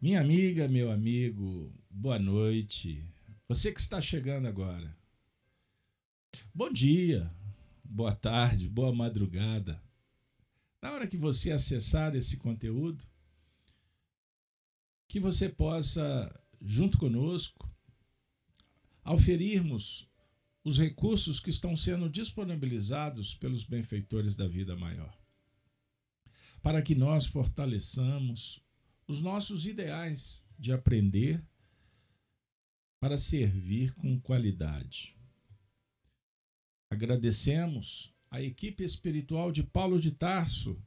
Minha amiga, meu amigo, boa noite. Você que está chegando agora. Bom dia, boa tarde, boa madrugada. Na hora que você acessar esse conteúdo, que você possa, junto conosco, auferirmos os recursos que estão sendo disponibilizados pelos benfeitores da vida maior, para que nós fortaleçamos os nossos ideais de aprender para servir com qualidade. Agradecemos a equipe espiritual de Paulo de Tarso,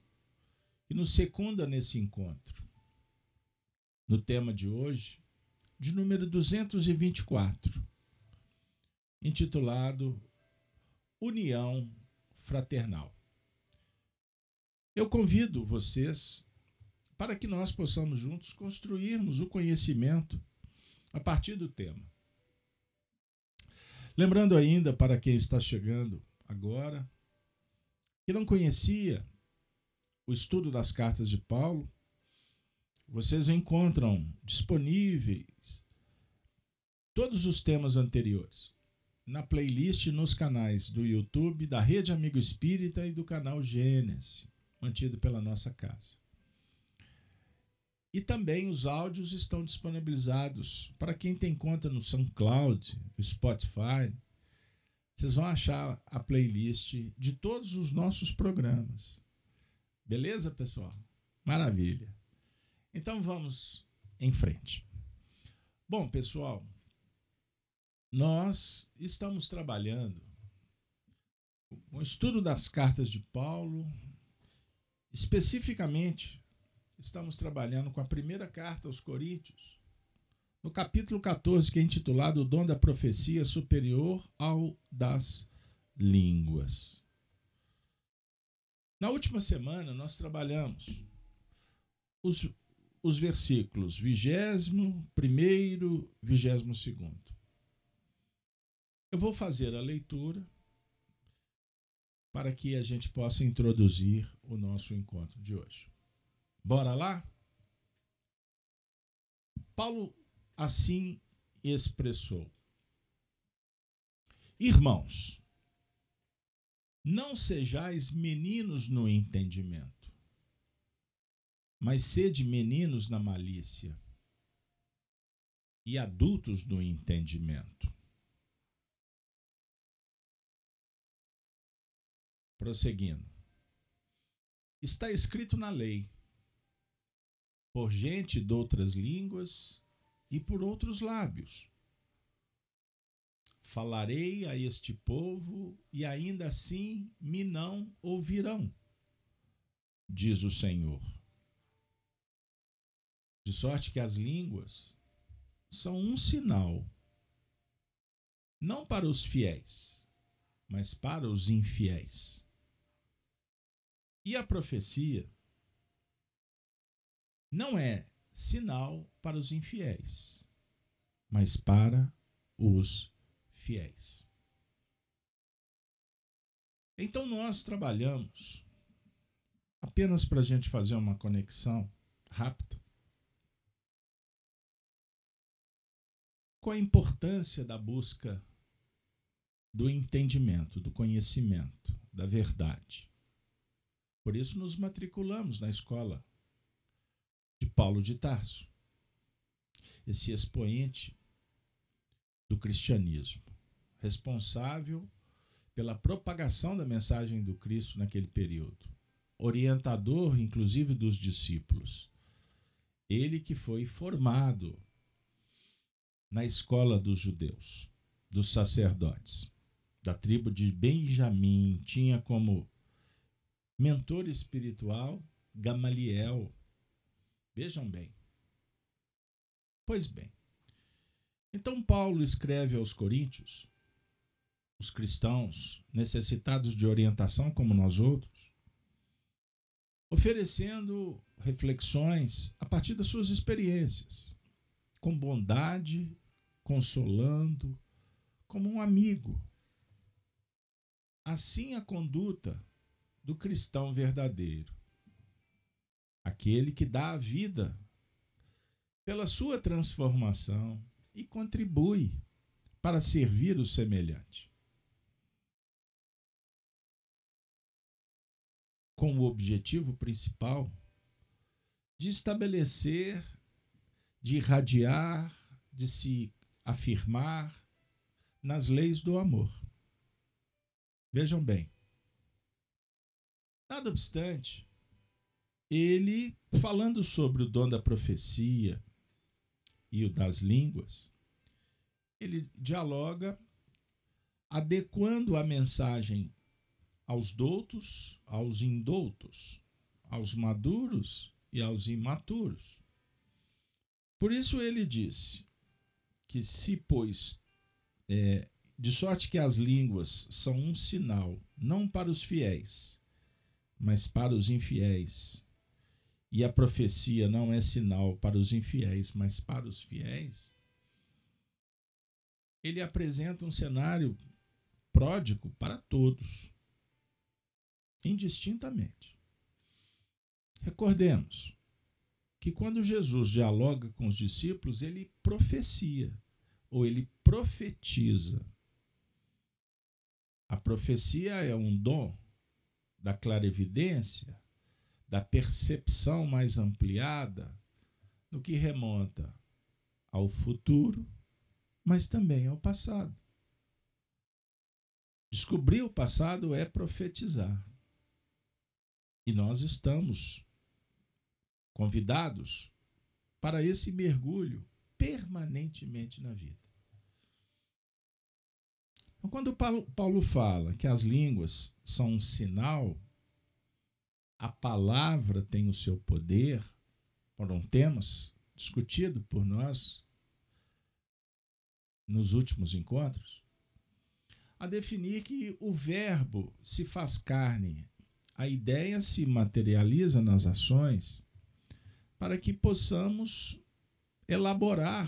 que nos secunda nesse encontro. No tema de hoje, de número 224, intitulado União Fraternal. Eu convido vocês para que nós possamos juntos construirmos o conhecimento a partir do tema. Lembrando ainda para quem está chegando agora, que não conhecia o estudo das cartas de Paulo, vocês encontram disponíveis todos os temas anteriores na playlist nos canais do YouTube, da Rede Amigo Espírita e do canal Gênesis, mantido pela nossa casa. E também os áudios estão disponibilizados para quem tem conta no SoundCloud, Spotify. Vocês vão achar a playlist de todos os nossos programas. Beleza, pessoal? Maravilha. Então vamos em frente. Bom, pessoal, nós estamos trabalhando o estudo das cartas de Paulo, especificamente estamos trabalhando com a primeira carta aos Coríntios, no capítulo 14, que é intitulado O Dom da Profecia Superior ao das Línguas. Na última semana, nós trabalhamos os, os versículos 21, 22. Eu vou fazer a leitura para que a gente possa introduzir o nosso encontro de hoje. Bora lá? Paulo assim expressou: Irmãos, não sejais meninos no entendimento, mas sede meninos na malícia e adultos no entendimento. Prosseguindo. Está escrito na lei: por gente de outras línguas e por outros lábios. Falarei a este povo e ainda assim me não ouvirão, diz o Senhor. De sorte que as línguas são um sinal, não para os fiéis, mas para os infiéis. E a profecia não é sinal para os infiéis, mas para os fiéis. Então nós trabalhamos apenas para a gente fazer uma conexão rápida com a importância da busca do entendimento, do conhecimento, da verdade. Por isso nos matriculamos na escola de Paulo de Tarso, esse expoente do cristianismo, responsável pela propagação da mensagem do Cristo naquele período, orientador inclusive dos discípulos. Ele que foi formado na escola dos judeus, dos sacerdotes, da tribo de Benjamim, tinha como mentor espiritual Gamaliel, Vejam bem. Pois bem. Então, Paulo escreve aos Coríntios, os cristãos necessitados de orientação como nós outros, oferecendo reflexões a partir das suas experiências, com bondade, consolando, como um amigo. Assim a conduta do cristão verdadeiro aquele que dá a vida pela sua transformação e contribui para servir o semelhante. Com o objetivo principal de estabelecer, de irradiar, de se afirmar nas leis do amor. Vejam bem. Nada obstante, ele, falando sobre o dom da profecia e o das línguas, ele dialoga adequando a mensagem aos doutos, aos indoutos, aos maduros e aos imaturos. Por isso ele disse que se, pois, é, de sorte que as línguas são um sinal, não para os fiéis, mas para os infiéis. E a profecia não é sinal para os infiéis, mas para os fiéis. Ele apresenta um cenário pródigo para todos, indistintamente. Recordemos que quando Jesus dialoga com os discípulos, ele profecia ou ele profetiza. A profecia é um dom da clarevidência, da percepção mais ampliada, no que remonta ao futuro, mas também ao passado. Descobrir o passado é profetizar. E nós estamos convidados para esse mergulho permanentemente na vida. Então, quando Paulo fala que as línguas são um sinal, a palavra tem o seu poder, foram temas discutidos por nós nos últimos encontros, a definir que o verbo se faz carne, a ideia se materializa nas ações, para que possamos elaborar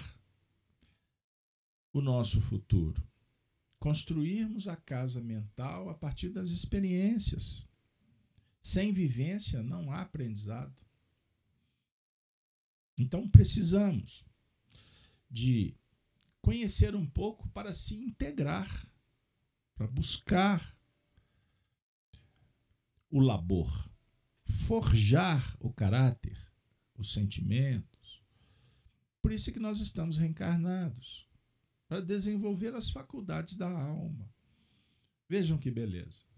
o nosso futuro construirmos a casa mental a partir das experiências. Sem vivência não há aprendizado. Então precisamos de conhecer um pouco para se integrar, para buscar o labor, forjar o caráter, os sentimentos. Por isso é que nós estamos reencarnados para desenvolver as faculdades da alma. Vejam que beleza.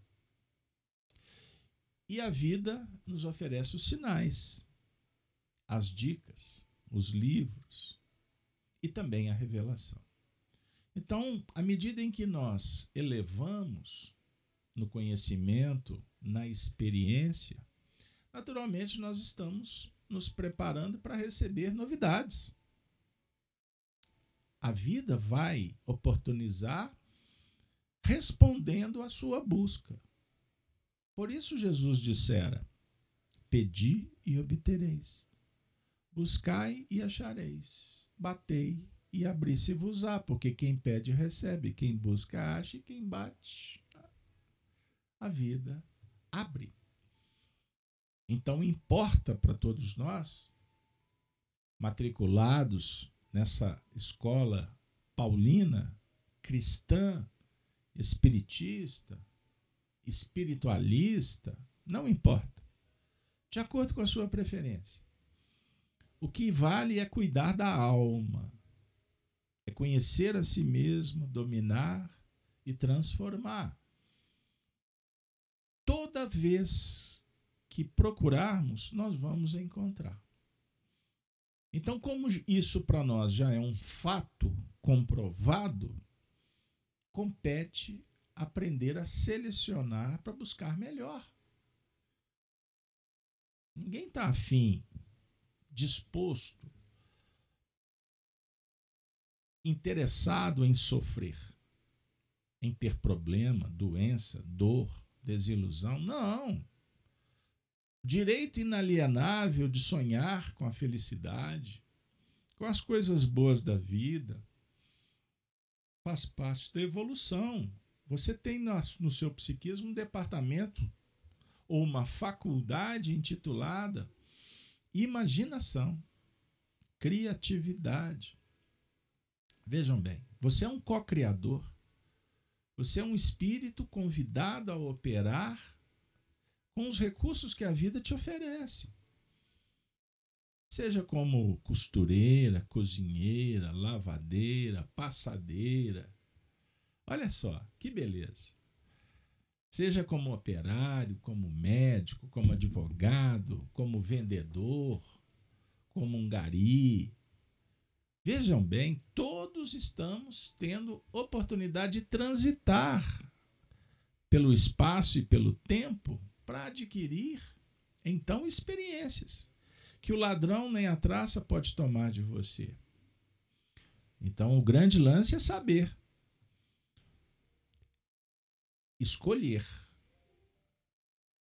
E a vida nos oferece os sinais, as dicas, os livros e também a revelação. Então, à medida em que nós elevamos no conhecimento, na experiência, naturalmente nós estamos nos preparando para receber novidades a vida vai oportunizar respondendo à sua busca. Por isso Jesus dissera: Pedi e obtereis, buscai e achareis, batei e abri-se-vos-á, porque quem pede recebe, quem busca acha. E quem bate a vida abre. Então importa para todos nós, matriculados nessa escola paulina, cristã, espiritista, espiritualista, não importa. De acordo com a sua preferência. O que vale é cuidar da alma, é conhecer a si mesmo, dominar e transformar. Toda vez que procurarmos, nós vamos encontrar. Então, como isso para nós já é um fato comprovado, compete aprender a selecionar para buscar melhor. Ninguém está afim, disposto, interessado em sofrer, em ter problema, doença, dor, desilusão. Não direito inalienável de sonhar com a felicidade, com as coisas boas da vida. Faz parte da evolução. Você tem no seu psiquismo um departamento ou uma faculdade intitulada imaginação, criatividade. Vejam bem, você é um co-criador. Você é um espírito convidado a operar com os recursos que a vida te oferece. Seja como costureira, cozinheira, lavadeira, passadeira. Olha só, que beleza. Seja como operário, como médico, como advogado, como vendedor, como um gari. Vejam bem, todos estamos tendo oportunidade de transitar pelo espaço e pelo tempo para adquirir então experiências que o ladrão nem a traça pode tomar de você. Então, o grande lance é saber escolher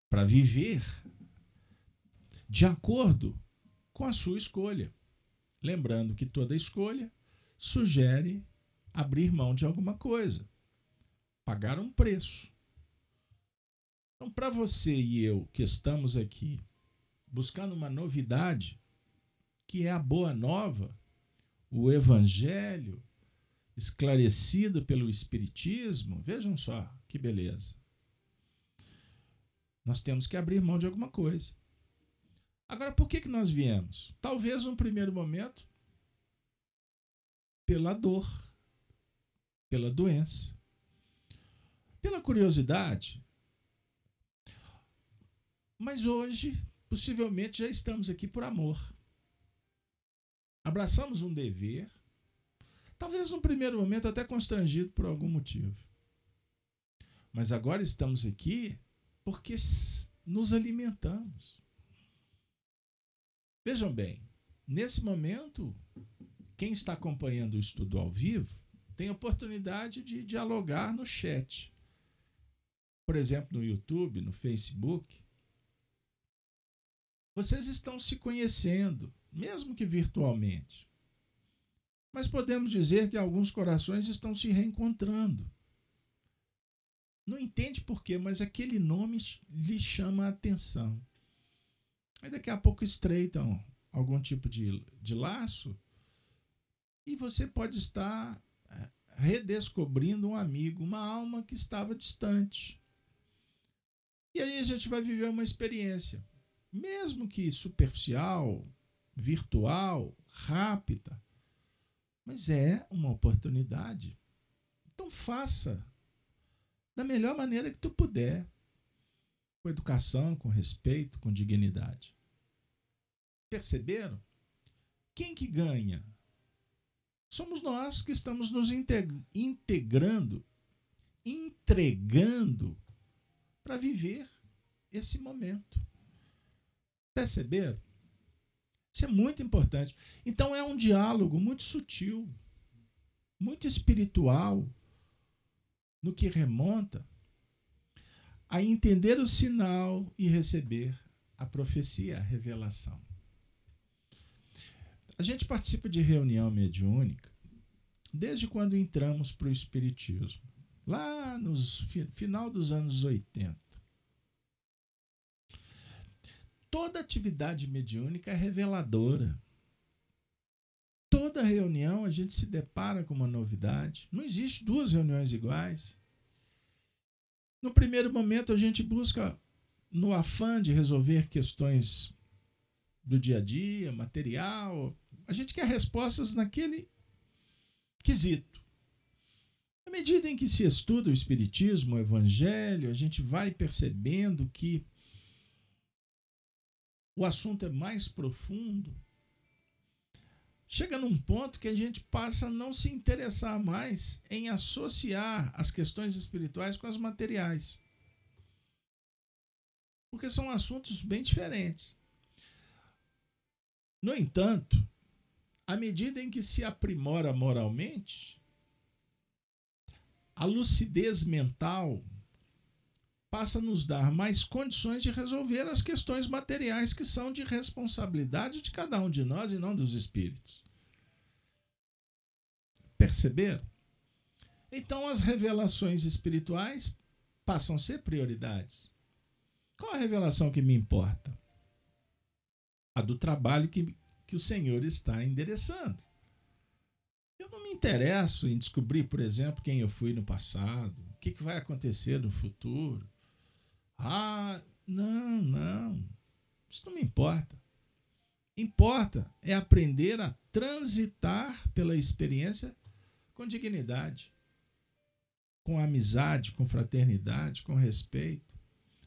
para viver de acordo com a sua escolha. Lembrando que toda escolha sugere abrir mão de alguma coisa, pagar um preço. Então, para você e eu que estamos aqui buscando uma novidade, que é a boa nova, o evangelho esclarecido pelo espiritismo, vejam só que beleza. Nós temos que abrir mão de alguma coisa. Agora, por que, que nós viemos? Talvez num primeiro momento pela dor, pela doença, pela curiosidade. Mas hoje possivelmente já estamos aqui por amor. Abraçamos um dever, talvez no primeiro momento até constrangido por algum motivo. Mas agora estamos aqui porque nos alimentamos. Vejam bem, nesse momento, quem está acompanhando o estudo ao vivo tem oportunidade de dialogar no chat. Por exemplo, no YouTube, no Facebook, vocês estão se conhecendo, mesmo que virtualmente. Mas podemos dizer que alguns corações estão se reencontrando. Não entende por quê, mas aquele nome lhe chama a atenção. Aí daqui a pouco estreitam algum tipo de, de laço e você pode estar é, redescobrindo um amigo, uma alma que estava distante. E aí a gente vai viver uma experiência mesmo que superficial, virtual, rápida, mas é uma oportunidade. Então faça da melhor maneira que tu puder, com educação, com respeito, com dignidade. Perceberam? Quem que ganha? Somos nós que estamos nos integrando, entregando para viver esse momento. Perceberam? Isso é muito importante. Então é um diálogo muito sutil, muito espiritual, no que remonta a entender o sinal e receber a profecia, a revelação. A gente participa de reunião mediúnica desde quando entramos para o Espiritismo, lá no final dos anos 80. toda atividade mediúnica é reveladora. Toda reunião a gente se depara com uma novidade. Não existe duas reuniões iguais. No primeiro momento a gente busca no afã de resolver questões do dia a dia, material, a gente quer respostas naquele quesito. À medida em que se estuda o Espiritismo, o Evangelho, a gente vai percebendo que o assunto é mais profundo, chega num ponto que a gente passa a não se interessar mais em associar as questões espirituais com as materiais. Porque são assuntos bem diferentes. No entanto, à medida em que se aprimora moralmente, a lucidez mental passa a nos dar mais condições de resolver as questões materiais que são de responsabilidade de cada um de nós e não dos espíritos. Perceberam? Então as revelações espirituais passam a ser prioridades. Qual a revelação que me importa? A do trabalho que, que que o Senhor está endereçando. Eu não me interesso em descobrir, por exemplo, quem eu fui no passado, o que, que vai acontecer no futuro. Ah, não, não. Isso não me importa. Importa é aprender a transitar pela experiência com dignidade, com amizade, com fraternidade, com respeito,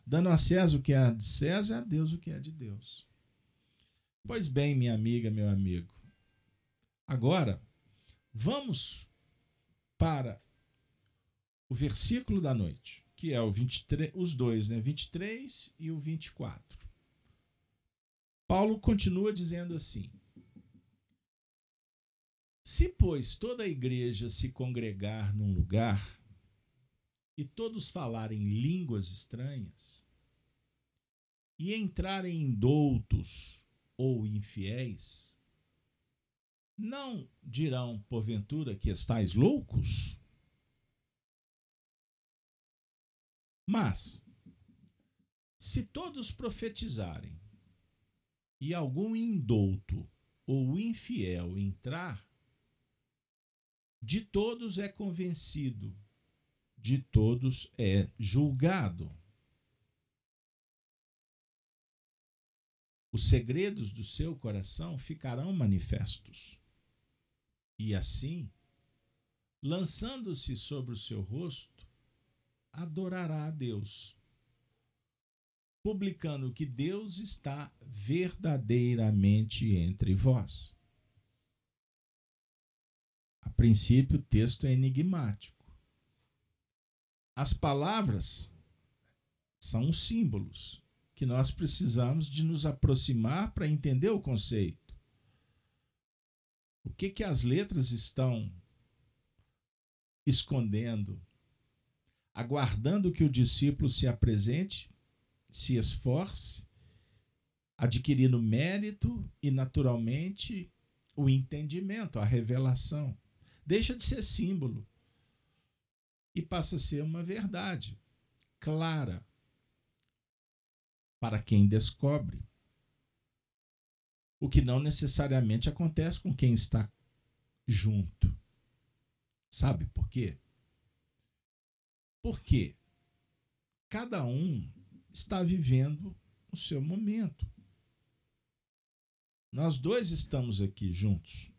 dando a César o que é de César e a Deus o que é de Deus. Pois bem, minha amiga, meu amigo, agora vamos para o versículo da noite, que é o 23, os dois, né? 23 e o 24. Paulo continua dizendo assim: Se, pois, toda a igreja se congregar num lugar e todos falarem línguas estranhas e entrarem indoutos ou infiéis, não dirão, porventura, que estáis loucos? Mas, se todos profetizarem e algum indouto ou infiel entrar, de todos é convencido, de todos é julgado. Os segredos do seu coração ficarão manifestos. E assim, lançando-se sobre o seu rosto, adorará a Deus publicando que Deus está verdadeiramente entre vós. A princípio, o texto é enigmático. As palavras são símbolos que nós precisamos de nos aproximar para entender o conceito. O que que as letras estão escondendo, aguardando que o discípulo se apresente se esforce, adquirindo mérito e, naturalmente, o entendimento, a revelação. Deixa de ser símbolo e passa a ser uma verdade clara para quem descobre. O que não necessariamente acontece com quem está junto. Sabe por quê? Porque cada um está vivendo o seu momento. Nós dois estamos aqui juntos.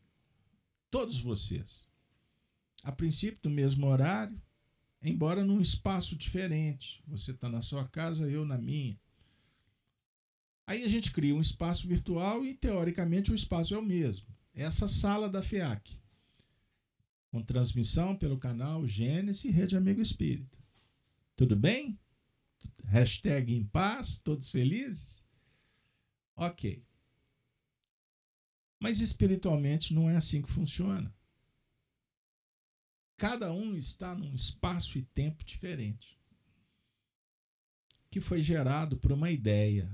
Todos vocês. A princípio, do mesmo horário, embora num espaço diferente. Você está na sua casa, eu na minha. Aí a gente cria um espaço virtual e, teoricamente, o espaço é o mesmo. Essa sala da FEAC. Com transmissão pelo canal Gênesis e Rede Amigo Espírita. Tudo bem? Hashtag em paz, todos felizes? Ok. Mas espiritualmente não é assim que funciona. Cada um está num espaço e tempo diferente, que foi gerado por uma ideia.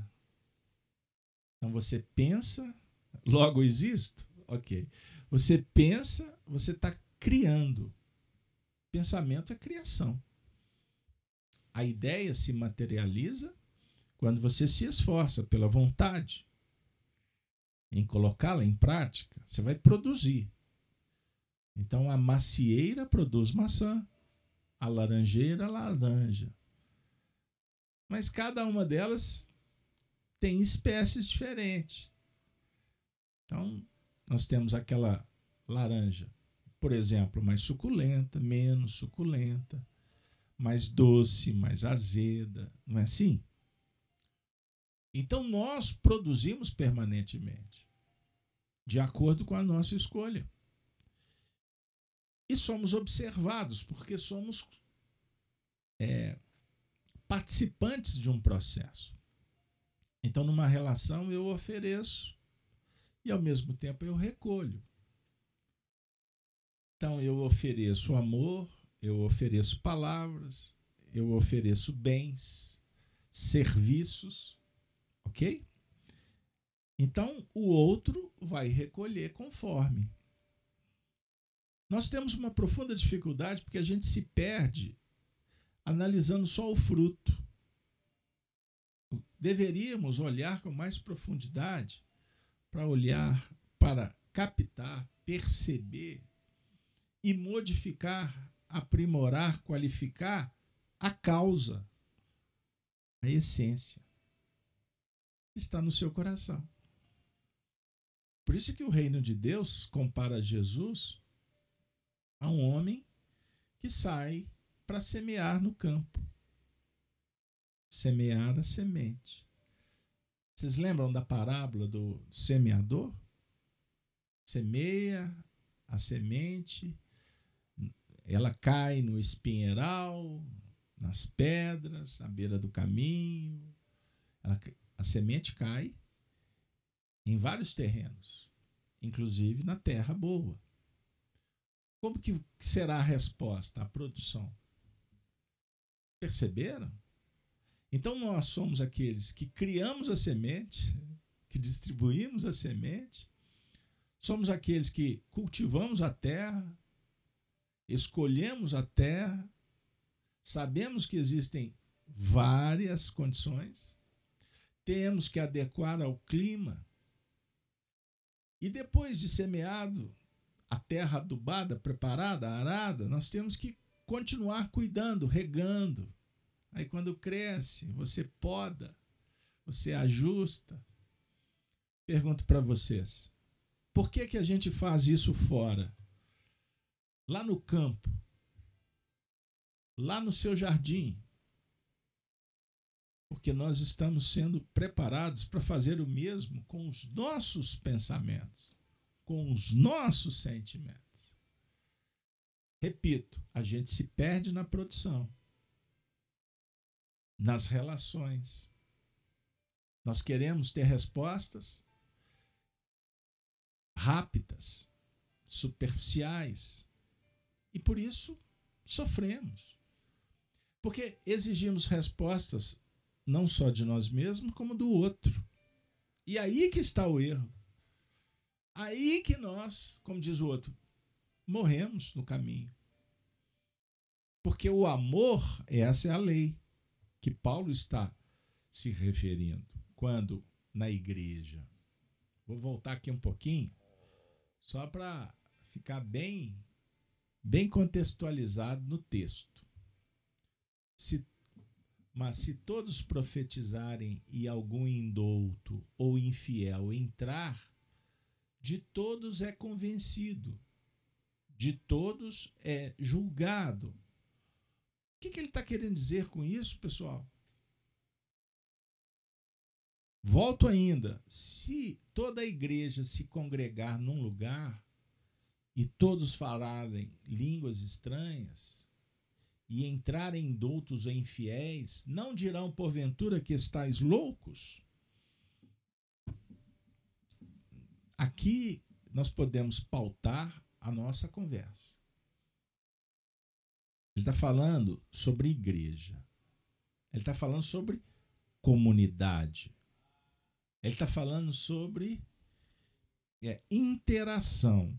Então você pensa, logo existo? Ok. Você pensa, você está criando. Pensamento é criação. A ideia se materializa quando você se esforça pela vontade em colocá-la em prática. Você vai produzir. Então a macieira produz maçã, a laranjeira, laranja. Mas cada uma delas tem espécies diferentes. Então, nós temos aquela laranja, por exemplo, mais suculenta, menos suculenta mais doce, mais azeda, não é assim? Então nós produzimos permanentemente, de acordo com a nossa escolha. E somos observados, porque somos é, participantes de um processo. Então, numa relação, eu ofereço e, ao mesmo tempo, eu recolho. Então, eu ofereço amor, eu ofereço palavras, eu ofereço bens, serviços, ok? Então o outro vai recolher conforme. Nós temos uma profunda dificuldade porque a gente se perde analisando só o fruto. Deveríamos olhar com mais profundidade para olhar para captar, perceber e modificar, aprimorar, qualificar a causa, a essência. Está no seu coração. Por isso que o reino de Deus compara Jesus a um homem que sai para semear no campo. Semear a semente. Vocês lembram da parábola do semeador? Semeia a semente, ela cai no espinheiral, nas pedras, à beira do caminho. Ela, a semente cai em vários terrenos, inclusive na terra boa. Como que será a resposta, a produção? Perceberam? Então nós somos aqueles que criamos a semente, que distribuímos a semente, somos aqueles que cultivamos a terra, escolhemos a terra, sabemos que existem várias condições, temos que adequar ao clima, e depois de semeado, a terra adubada, preparada, arada, nós temos que continuar cuidando, regando. Aí quando cresce, você poda, você ajusta. Pergunto para vocês: por que, que a gente faz isso fora? Lá no campo, lá no seu jardim, porque nós estamos sendo preparados para fazer o mesmo com os nossos pensamentos, com os nossos sentimentos. Repito, a gente se perde na produção, nas relações. Nós queremos ter respostas rápidas, superficiais, e por isso sofremos. Porque exigimos respostas não só de nós mesmos, como do outro. E aí que está o erro. Aí que nós, como diz o outro, morremos no caminho. Porque o amor, essa é a lei que Paulo está se referindo quando na igreja. Vou voltar aqui um pouquinho, só para ficar bem bem contextualizado no texto. Se mas se todos profetizarem e algum indouto ou infiel entrar, de todos é convencido, de todos é julgado. O que, que ele está querendo dizer com isso, pessoal? Volto ainda. Se toda a igreja se congregar num lugar e todos falarem línguas estranhas, e entrarem doutos ou infiéis, não dirão porventura que estáis loucos? Aqui nós podemos pautar a nossa conversa. Ele está falando sobre igreja. Ele está falando sobre comunidade. Ele está falando sobre é, interação.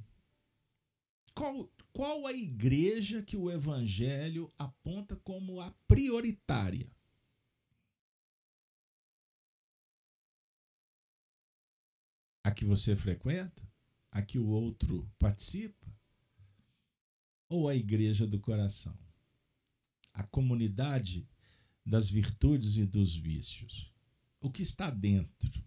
Qual, qual a igreja que o evangelho aponta como a prioritária? A que você frequenta? A que o outro participa? Ou a igreja do coração? A comunidade das virtudes e dos vícios? O que está dentro?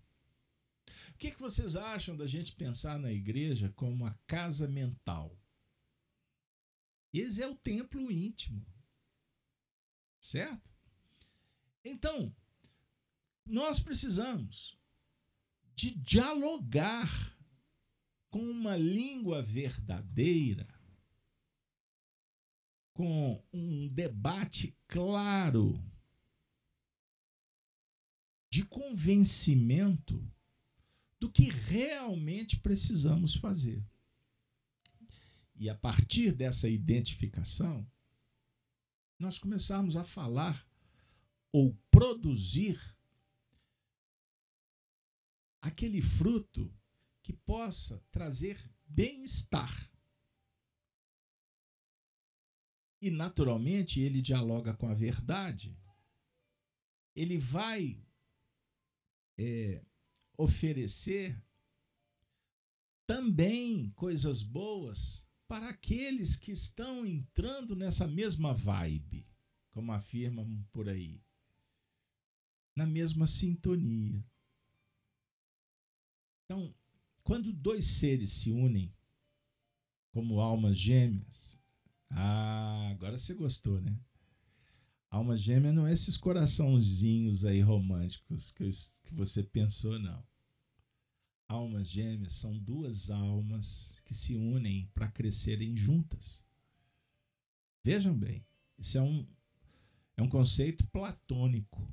O que, que vocês acham da gente pensar na igreja como a casa mental? Esse é o templo íntimo. Certo? Então, nós precisamos de dialogar com uma língua verdadeira, com um debate claro, de convencimento do que realmente precisamos fazer. E a partir dessa identificação, nós começarmos a falar ou produzir aquele fruto que possa trazer bem-estar. E, naturalmente, ele dialoga com a verdade. Ele vai é, oferecer também coisas boas para aqueles que estão entrando nessa mesma vibe, como afirmam por aí, na mesma sintonia. Então, quando dois seres se unem como almas gêmeas, ah, agora você gostou, né? Alma gêmea não é esses coraçãozinhos aí românticos que, eu, que você pensou, não. Almas gêmeas são duas almas que se unem para crescerem juntas. Vejam bem, isso é um, é um conceito platônico.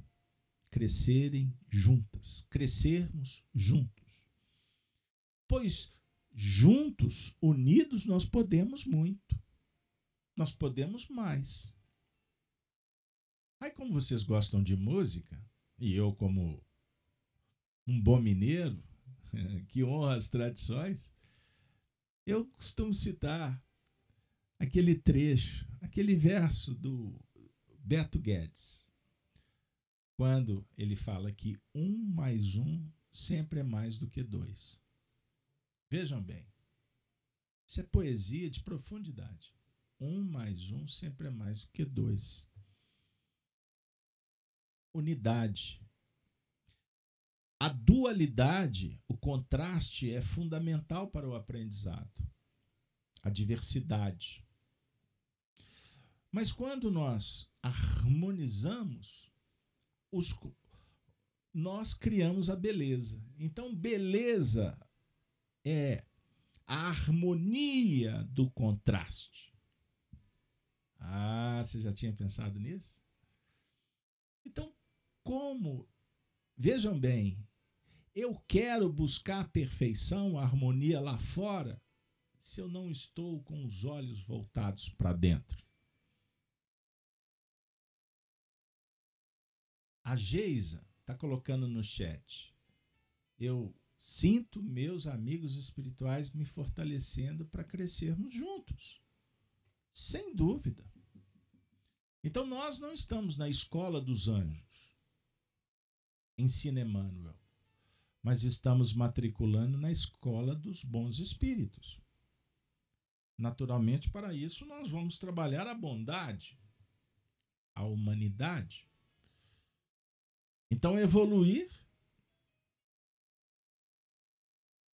Crescerem juntas, crescermos juntos pois juntos, unidos, nós podemos muito. Nós podemos mais. Aí, como vocês gostam de música, e eu, como um bom mineiro, que honra as tradições, eu costumo citar aquele trecho, aquele verso do Beto Guedes, quando ele fala que um mais um sempre é mais do que dois. Vejam bem, isso é poesia de profundidade. Um mais um sempre é mais do que dois. Unidade. A dualidade, o contraste é fundamental para o aprendizado. A diversidade. Mas quando nós harmonizamos, os, nós criamos a beleza. Então, beleza é a harmonia do contraste. Ah, você já tinha pensado nisso? Então, como? Vejam bem, eu quero buscar a perfeição, a harmonia lá fora, se eu não estou com os olhos voltados para dentro. A Geisa está colocando no chat. Eu sinto meus amigos espirituais me fortalecendo para crescermos juntos. Sem dúvida. Então nós não estamos na escola dos anjos. Ensina Emmanuel. Mas estamos matriculando na escola dos bons espíritos. Naturalmente, para isso, nós vamos trabalhar a bondade, a humanidade. Então, evoluir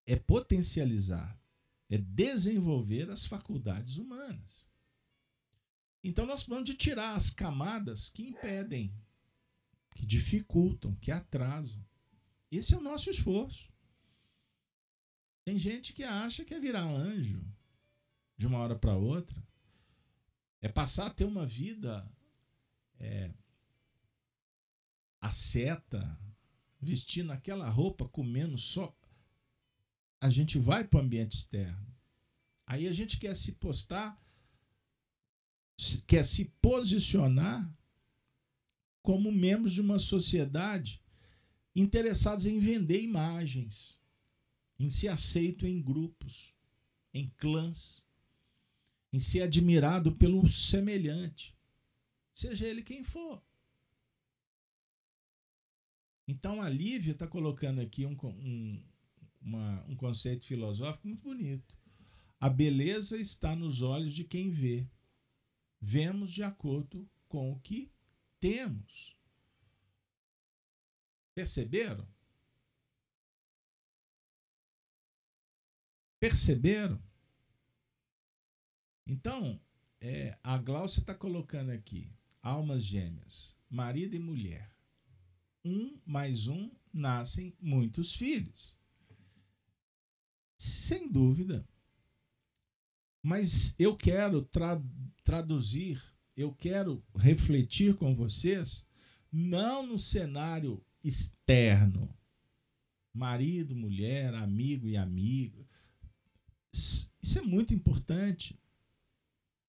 é potencializar, é desenvolver as faculdades humanas. Então nós precisamos de tirar as camadas que impedem, que dificultam, que atrasam. Esse é o nosso esforço. Tem gente que acha que é virar anjo de uma hora para outra, é passar a ter uma vida é, asceta, vestindo aquela roupa, comendo só a gente vai para o ambiente externo. Aí a gente quer se postar, quer se posicionar como membros de uma sociedade interessados em vender imagens, em ser aceito em grupos, em clãs, em ser admirado pelo semelhante, seja ele quem for. Então a Lívia está colocando aqui um, um, uma, um conceito filosófico muito bonito. A beleza está nos olhos de quem vê. Vemos de acordo com o que temos. Perceberam? Perceberam? Então, é, a Glaucia está colocando aqui almas gêmeas, marido e mulher. Um mais um nascem muitos filhos. Sem dúvida. Mas eu quero tra traduzir, eu quero refletir com vocês, não no cenário externo. Marido, mulher, amigo e amiga. Isso é muito importante.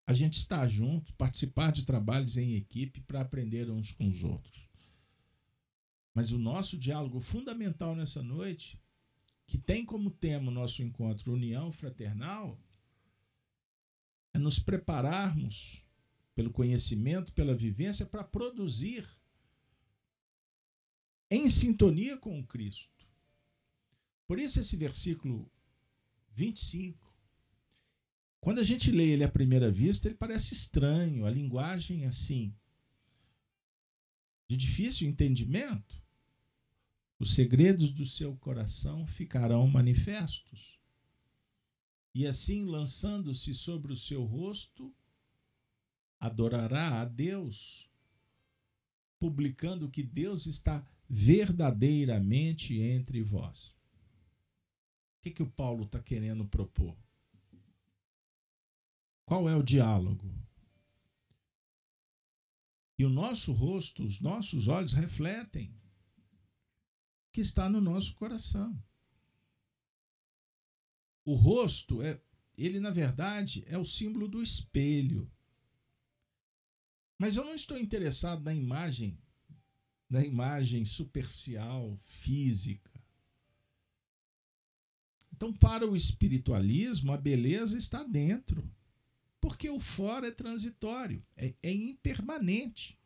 A gente estar junto, participar de trabalhos em equipe para aprender uns com os outros. Mas o nosso diálogo fundamental nessa noite que tem como tema o nosso encontro União Fraternal, é nos prepararmos pelo conhecimento, pela vivência, para produzir em sintonia com o Cristo. Por isso, esse versículo 25. Quando a gente lê ele à primeira vista, ele parece estranho, a linguagem assim, de difícil entendimento. Os segredos do seu coração ficarão manifestos. E assim, lançando-se sobre o seu rosto, adorará a Deus, publicando que Deus está verdadeiramente entre vós. O que, que o Paulo está querendo propor? Qual é o diálogo? E o nosso rosto, os nossos olhos refletem que está no nosso coração. O rosto é ele na verdade é o símbolo do espelho. Mas eu não estou interessado na imagem, na imagem superficial, física. Então, para o espiritualismo, a beleza está dentro. Porque o fora é transitório, é, é impermanente.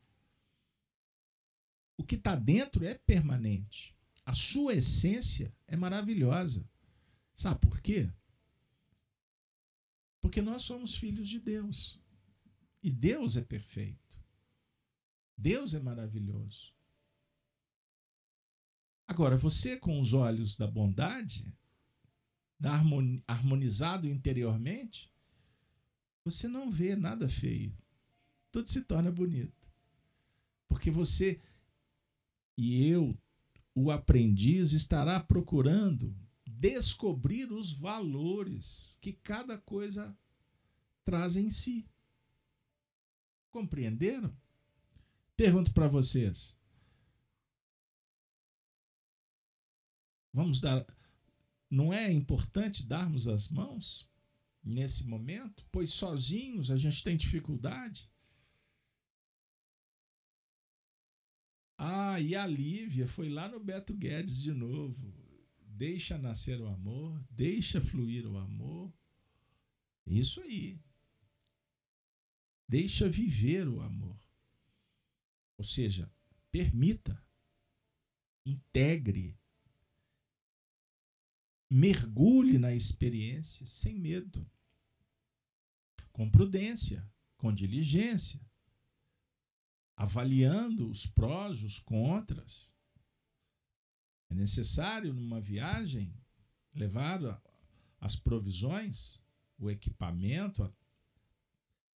O que está dentro é permanente. A sua essência é maravilhosa. Sabe por quê? Porque nós somos filhos de Deus. E Deus é perfeito. Deus é maravilhoso. Agora, você com os olhos da bondade, da harmonizado interiormente, você não vê nada feio. Tudo se torna bonito. Porque você e eu, o aprendiz, estará procurando descobrir os valores que cada coisa traz em si. Compreenderam? Pergunto para vocês. Vamos dar. Não é importante darmos as mãos nesse momento? Pois sozinhos a gente tem dificuldade. Ah, e a Lívia foi lá no Beto Guedes de novo. Deixa nascer o amor, deixa fluir o amor. Isso aí. Deixa viver o amor. Ou seja, permita, integre, mergulhe na experiência sem medo, com prudência, com diligência, avaliando os prós, os contras. É necessário, numa viagem, levar as provisões, o equipamento,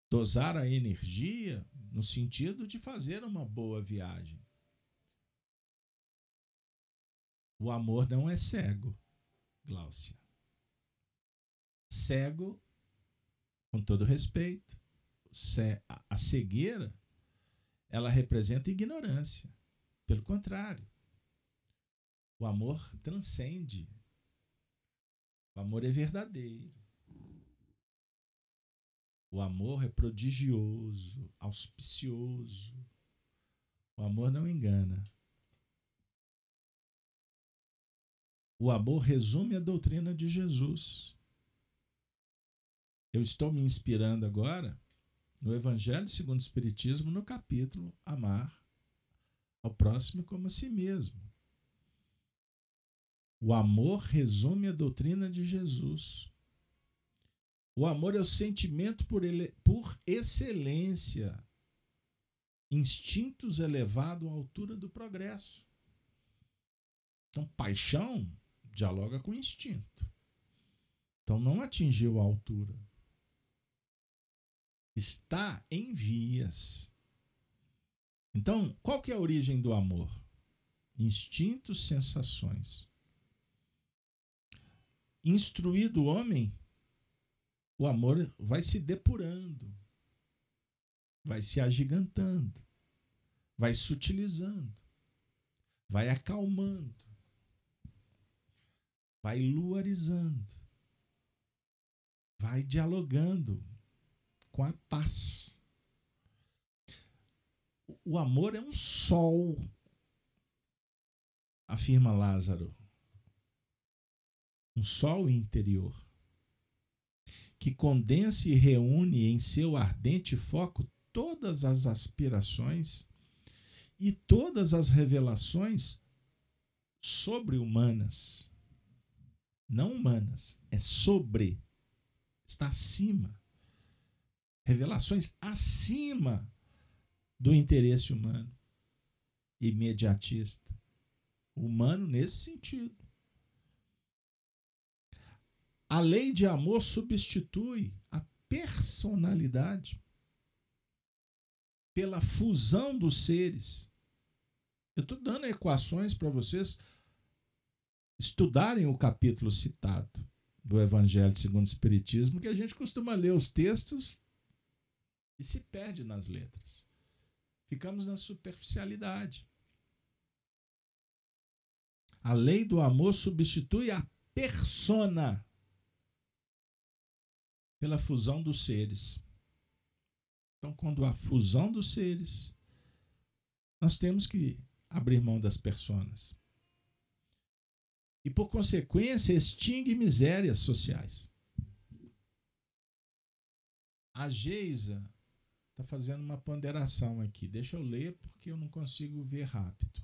dosar a energia no sentido de fazer uma boa viagem. O amor não é cego, Gláucia. Cego, com todo respeito, a cegueira, ela representa ignorância. Pelo contrário, o amor transcende. O amor é verdadeiro. O amor é prodigioso, auspicioso. O amor não engana. O amor resume a doutrina de Jesus. Eu estou me inspirando agora no Evangelho segundo o Espiritismo, no capítulo Amar ao próximo como a si mesmo. O amor resume a doutrina de Jesus. O amor é o sentimento por, ele, por excelência, instintos elevado à altura do progresso. Então, paixão dialoga com instinto. Então, não atingiu a altura. Está em vias. Então, qual que é a origem do amor? Instintos, sensações. Instruído o homem o amor vai se depurando, vai se agigantando, vai sutilizando, vai acalmando, vai luarizando, vai dialogando com a paz. O amor é um sol, afirma Lázaro. Um sol interior que condense e reúne em seu ardente foco todas as aspirações e todas as revelações sobre-humanas. não humanas, é sobre, está acima. Revelações acima do interesse humano, imediatista. Humano nesse sentido. A lei de amor substitui a personalidade pela fusão dos seres. Eu estou dando equações para vocês estudarem o capítulo citado do Evangelho segundo o Espiritismo, que a gente costuma ler os textos e se perde nas letras. Ficamos na superficialidade. A lei do amor substitui a persona pela fusão dos seres. Então, quando há fusão dos seres, nós temos que abrir mão das personas. E, por consequência, extingue misérias sociais. A Geisa está fazendo uma ponderação aqui. Deixa eu ler porque eu não consigo ver rápido.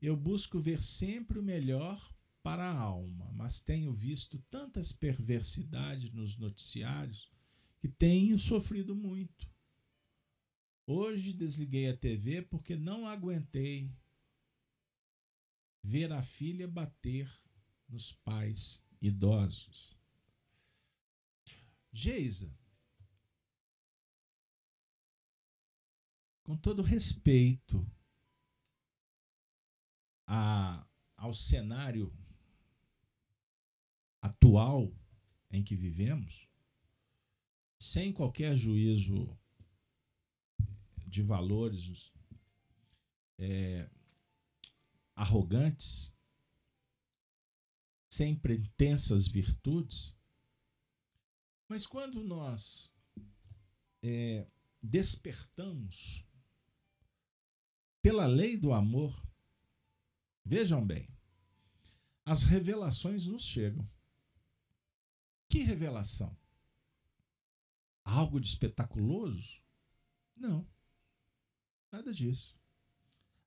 Eu busco ver sempre o melhor para a alma, mas tenho visto tantas perversidades nos noticiários que tenho sofrido muito. Hoje desliguei a TV porque não aguentei ver a filha bater nos pais idosos. Geisa, com todo respeito a, ao cenário atual em que vivemos, sem qualquer juízo de valores é, arrogantes, sem pretensas virtudes, mas quando nós é, despertamos pela lei do amor, vejam bem, as revelações nos chegam. Que revelação? Algo de espetaculoso? Não. Nada disso.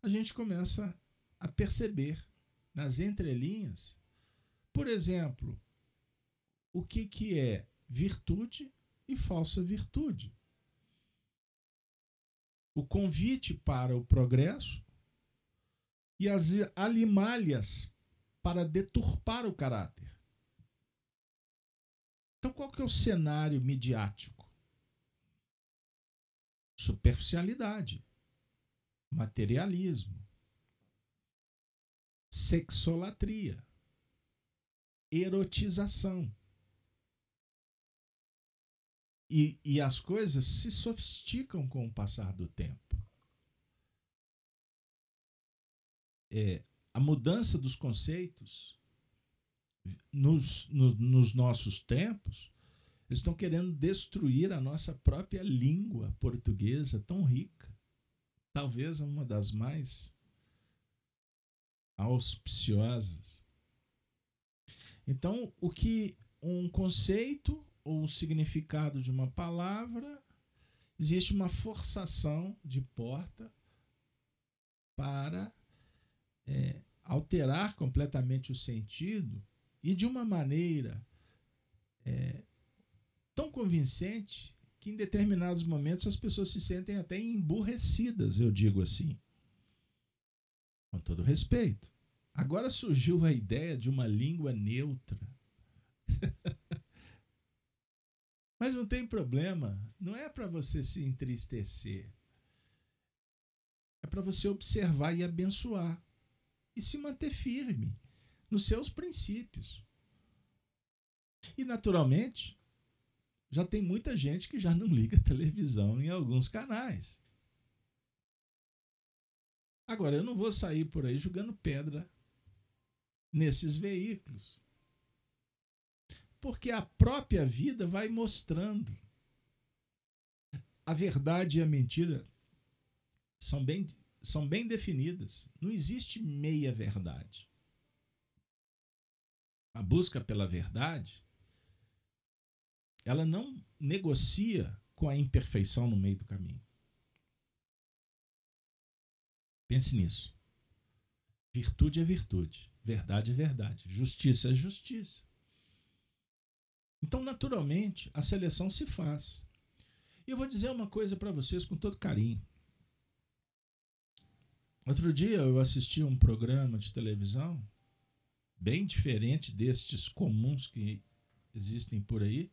A gente começa a perceber nas entrelinhas, por exemplo, o que, que é virtude e falsa virtude. O convite para o progresso e as alimalhas para deturpar o caráter. Então, qual que é o cenário midiático? Superficialidade, materialismo, sexolatria, erotização. E, e as coisas se sofisticam com o passar do tempo. É, a mudança dos conceitos nos, no, nos nossos tempos, eles estão querendo destruir a nossa própria língua portuguesa tão rica. Talvez uma das mais auspiciosas. Então, o que um conceito ou um significado de uma palavra, existe uma forçação de porta para é, alterar completamente o sentido e de uma maneira é, tão convincente que em determinados momentos as pessoas se sentem até emburrecidas, eu digo assim. Com todo respeito. Agora surgiu a ideia de uma língua neutra. Mas não tem problema, não é para você se entristecer. É para você observar e abençoar e se manter firme nos seus princípios. E, naturalmente, já tem muita gente que já não liga televisão em alguns canais. Agora, eu não vou sair por aí jogando pedra nesses veículos. Porque a própria vida vai mostrando. A verdade e a mentira são bem, são bem definidas. Não existe meia verdade a busca pela verdade, ela não negocia com a imperfeição no meio do caminho. Pense nisso. Virtude é virtude, verdade é verdade, justiça é justiça. Então, naturalmente, a seleção se faz. E eu vou dizer uma coisa para vocês com todo carinho. Outro dia eu assisti um programa de televisão bem diferente destes comuns que existem por aí.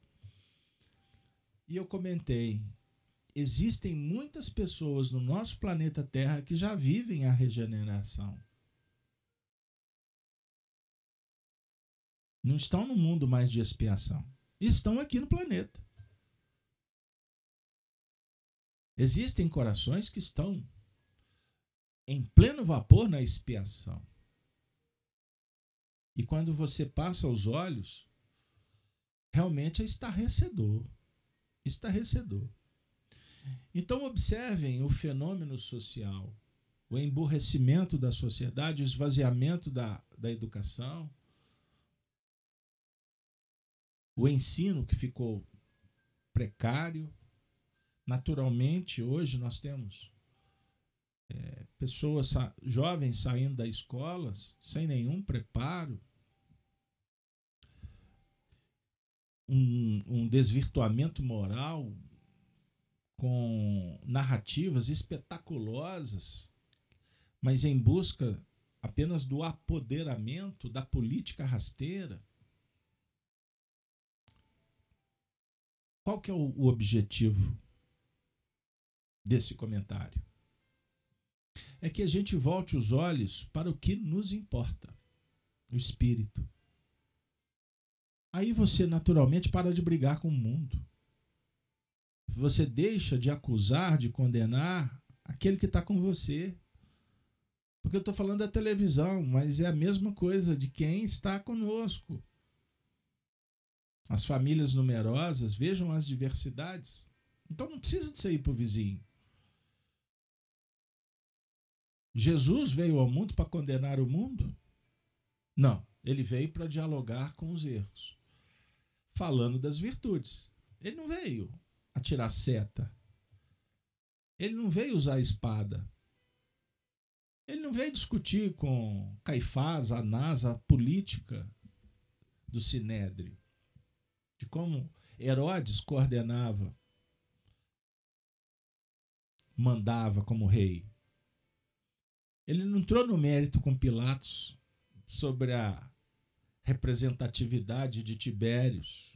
E eu comentei: existem muitas pessoas no nosso planeta Terra que já vivem a regeneração. Não estão no mundo mais de expiação. Estão aqui no planeta. Existem corações que estão em pleno vapor na expiação. E quando você passa os olhos, realmente é estarrecedor. Estarrecedor. Então, observem o fenômeno social, o emburrecimento da sociedade, o esvaziamento da, da educação, o ensino que ficou precário. Naturalmente, hoje nós temos é, pessoas jovens saindo das escolas sem nenhum preparo, um, um desvirtuamento moral com narrativas espetaculosas, mas em busca apenas do apoderamento da política rasteira. Qual que é o, objetivo desse comentário? é que a gente volte os olhos para o que nos importa, o espírito. Aí você naturalmente para de brigar com o mundo. Você deixa de acusar, de condenar aquele que está com você. Porque eu estou falando da televisão, mas é a mesma coisa de quem está conosco. As famílias numerosas, vejam as diversidades. Então não precisa de sair para o vizinho. Jesus veio ao mundo para condenar o mundo? Não, ele veio para dialogar com os erros, falando das virtudes. Ele não veio atirar seta. Ele não veio usar espada. Ele não veio discutir com Caifás, Anás, a política do Sinédrio, de como Herodes coordenava, mandava como rei. Ele não entrou no mérito com Pilatos sobre a representatividade de Tibérios.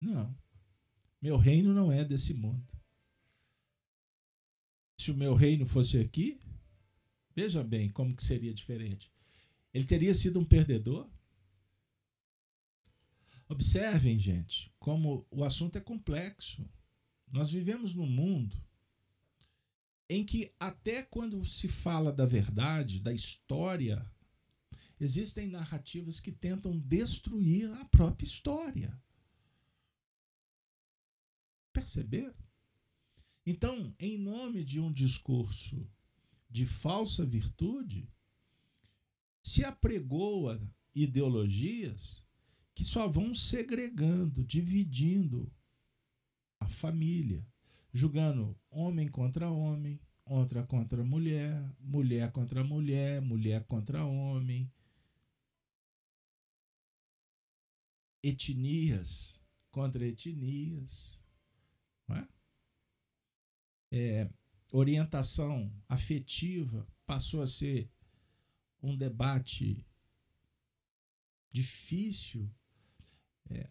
Não. Meu reino não é desse mundo. Se o meu reino fosse aqui, veja bem como que seria diferente. Ele teria sido um perdedor? Observem, gente, como o assunto é complexo. Nós vivemos num mundo em que até quando se fala da verdade, da história, existem narrativas que tentam destruir a própria história. Perceber? Então, em nome de um discurso de falsa virtude, se apregoa ideologias que só vão segregando, dividindo a família, julgando homem contra homem, outra contra mulher, mulher contra mulher, mulher contra homem, etnias contra etnias, é? É, orientação afetiva passou a ser um debate difícil, é,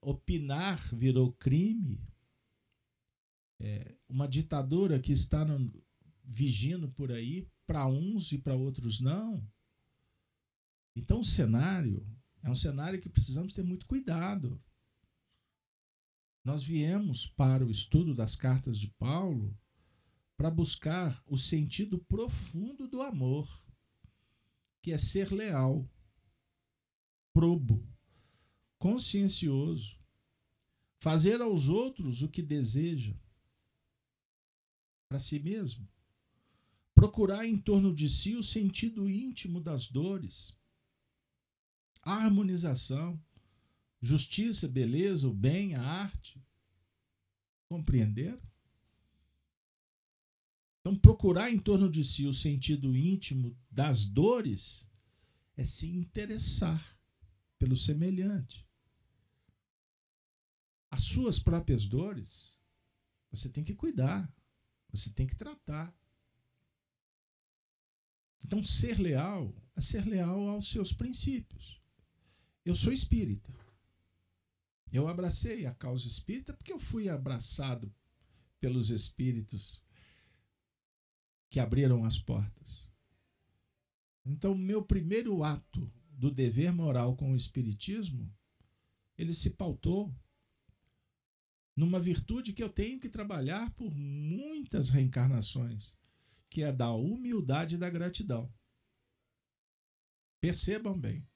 opinar virou crime, é, uma ditadura que está no, vigindo por aí, para uns e para outros não. Então o cenário é um cenário que precisamos ter muito cuidado. Nós viemos para o estudo das cartas de Paulo para buscar o sentido profundo do amor, que é ser leal, probo, consciencioso, fazer aos outros o que deseja, para si mesmo. Procurar em torno de si o sentido íntimo das dores. A harmonização, justiça, beleza, o bem, a arte. Compreender? Então, procurar em torno de si o sentido íntimo das dores é se interessar pelo semelhante. As suas próprias dores, você tem que cuidar, você tem que tratar. Então, ser leal é ser leal aos seus princípios. Eu sou espírita. Eu abracei a causa espírita porque eu fui abraçado pelos espíritos que abriram as portas. Então, meu primeiro ato do dever moral com o espiritismo, ele se pautou numa virtude que eu tenho que trabalhar por muitas reencarnações, que é da humildade e da gratidão. Percebam bem.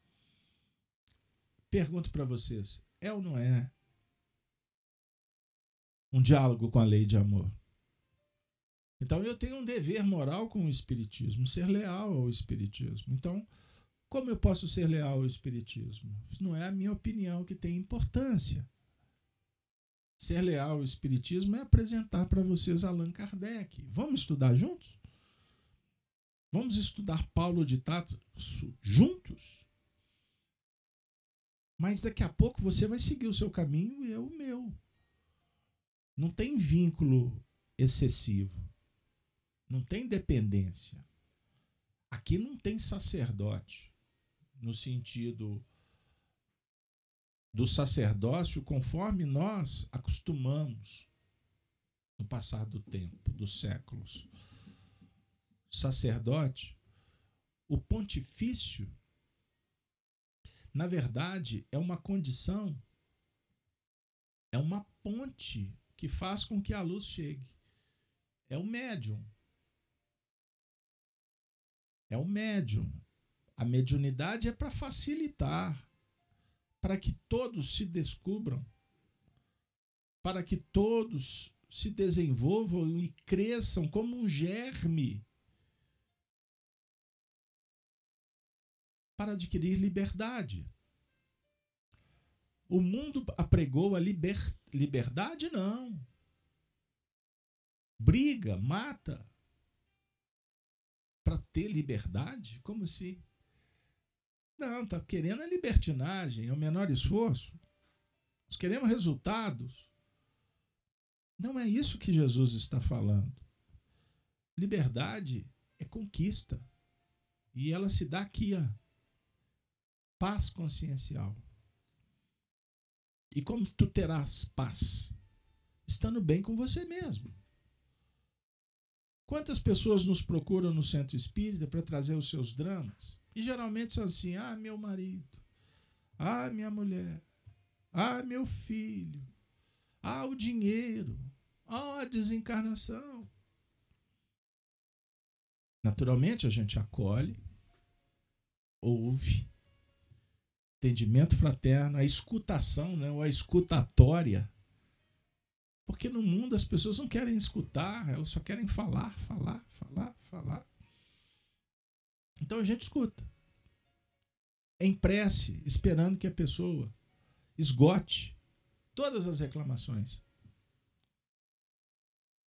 Pergunto para vocês: é ou não é um diálogo com a lei de amor? Então eu tenho um dever moral com o Espiritismo, ser leal ao Espiritismo. Então, como eu posso ser leal ao Espiritismo? Não é a minha opinião que tem importância. Ser leal ao Espiritismo é apresentar para vocês Allan Kardec. Vamos estudar juntos? Vamos estudar Paulo de Tato juntos? Mas daqui a pouco você vai seguir o seu caminho e eu o meu. Não tem vínculo excessivo. Não tem dependência. Aqui não tem sacerdote, no sentido do sacerdócio conforme nós acostumamos no passar do tempo, dos séculos. O sacerdote, o pontifício, na verdade, é uma condição, é uma ponte que faz com que a luz chegue. É o médium. É o médium. A mediunidade é para facilitar para que todos se descubram, para que todos se desenvolvam e cresçam como um germe para adquirir liberdade. O mundo apregou a liber, liberdade? Não. Briga, mata. Para ter liberdade? Como se não, está querendo a libertinagem, é o menor esforço. Nós queremos resultados. Não é isso que Jesus está falando. Liberdade é conquista. E ela se dá aqui, ó. Paz consciencial. E como tu terás paz? Estando bem com você mesmo. Quantas pessoas nos procuram no centro espírita para trazer os seus dramas? E geralmente são assim: ah, meu marido, ah, minha mulher, ah, meu filho, ah, o dinheiro, ah, a desencarnação. Naturalmente a gente acolhe, ouve, entendimento fraterno, a escutação, né, ou a escutatória. Porque no mundo as pessoas não querem escutar, elas só querem falar, falar, falar, falar. Então a gente escuta. Em prece, esperando que a pessoa esgote todas as reclamações.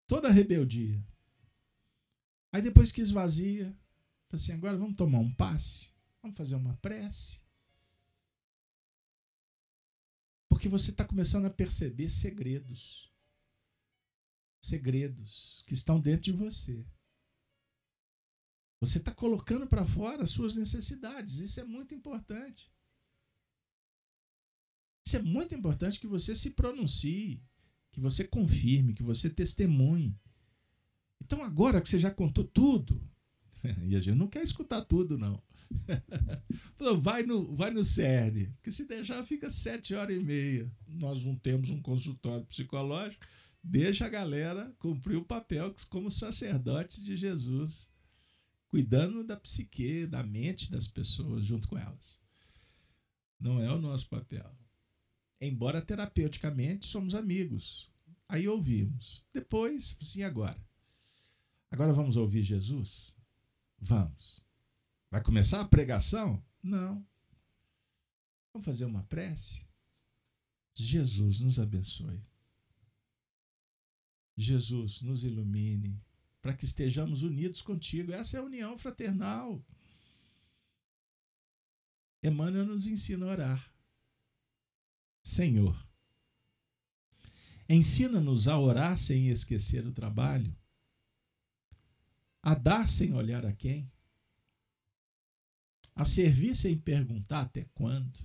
Toda a rebeldia. Aí depois que esvazia, assim, agora vamos tomar um passe, vamos fazer uma prece. Porque você está começando a perceber segredos. Segredos que estão dentro de você. Você está colocando para fora as suas necessidades. Isso é muito importante. Isso é muito importante que você se pronuncie, que você confirme, que você testemunhe. Então, agora que você já contou tudo, e a gente não quer escutar tudo, não. vai no, vai no CERN, porque se deixar fica sete horas e meia. Nós não temos um consultório psicológico. Deixa a galera cumprir o papel como sacerdotes de Jesus cuidando da psique, da mente das pessoas junto com elas. Não é o nosso papel. Embora terapeuticamente somos amigos. Aí ouvimos. Depois, sim, agora. Agora vamos ouvir Jesus? Vamos. Vai começar a pregação? Não. Vamos fazer uma prece? Jesus nos abençoe. Jesus nos ilumine para que estejamos unidos contigo. Essa é a união fraternal. Emmanuel nos ensina a orar. Senhor, Ensina-nos a orar sem esquecer o trabalho, a dar sem olhar a quem, a servir sem perguntar até quando,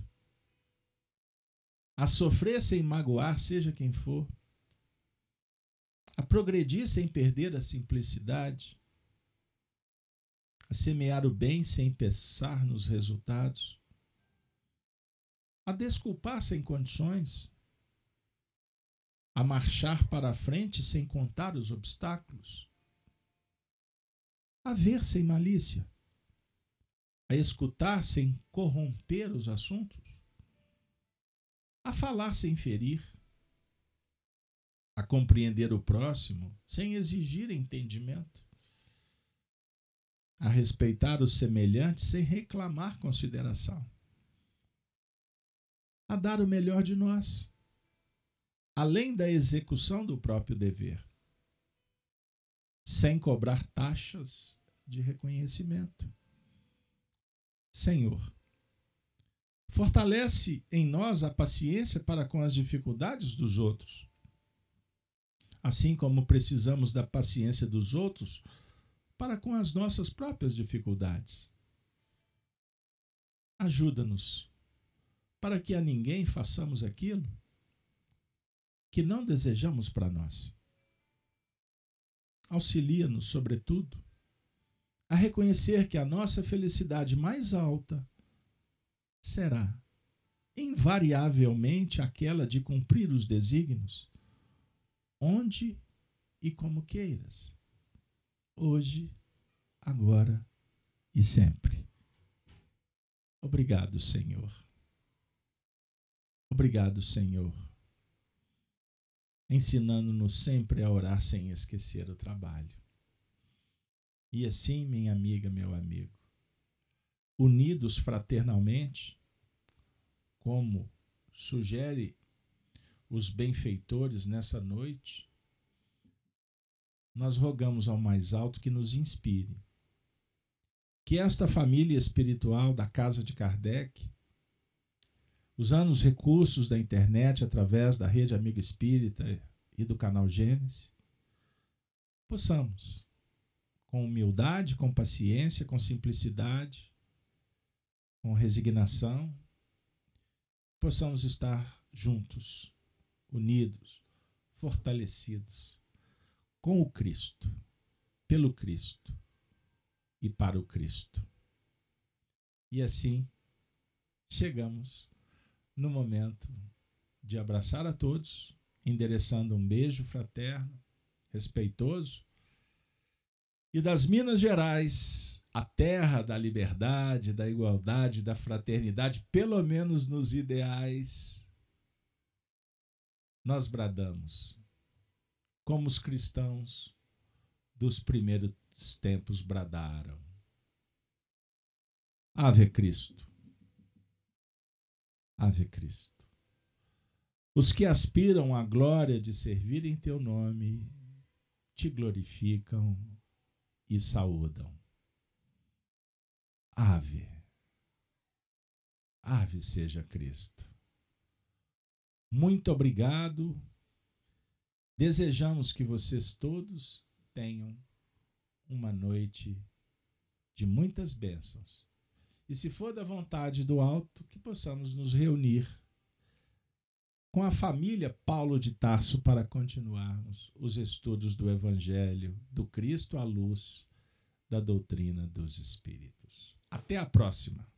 a sofrer sem magoar, seja quem for, a progredir sem perder a simplicidade, a semear o bem sem pensar nos resultados, a desculpar sem condições, a marchar para a frente sem contar os obstáculos, a ver sem malícia, a escutar sem corromper os assuntos, a falar sem ferir, a compreender o próximo sem exigir entendimento, a respeitar os semelhantes sem reclamar consideração, a dar o melhor de nós além da execução do próprio dever, sem cobrar taxas de reconhecimento. Senhor, fortalece em nós a paciência para com as dificuldades dos outros. Assim como precisamos da paciência dos outros para com as nossas próprias dificuldades. Ajuda-nos para que a ninguém façamos aquilo que não desejamos para nós. Auxilia-nos, sobretudo, a reconhecer que a nossa felicidade mais alta será invariavelmente aquela de cumprir os desígnios, onde e como queiras, hoje, agora e sempre. Obrigado, Senhor. Obrigado, Senhor ensinando-nos sempre a orar sem esquecer o trabalho. E assim, minha amiga, meu amigo, unidos fraternalmente, como sugere os benfeitores nessa noite, nós rogamos ao mais alto que nos inspire. Que esta família espiritual da casa de Kardec usando os recursos da internet através da rede Amigo Espírita e do canal Gênesis, possamos, com humildade, com paciência, com simplicidade, com resignação, possamos estar juntos, unidos, fortalecidos com o Cristo, pelo Cristo e para o Cristo. E assim chegamos no momento de abraçar a todos, endereçando um beijo fraterno, respeitoso, e das Minas Gerais, a terra da liberdade, da igualdade, da fraternidade, pelo menos nos ideais, nós bradamos, como os cristãos dos primeiros tempos bradaram. Ave Cristo. Ave Cristo. Os que aspiram à glória de servir em teu nome te glorificam e saúdam. Ave. Ave seja Cristo. Muito obrigado. Desejamos que vocês todos tenham uma noite de muitas bênçãos e se for da vontade do alto, que possamos nos reunir com a família Paulo de Tarso para continuarmos os estudos do Evangelho do Cristo à luz da doutrina dos Espíritos. Até a próxima!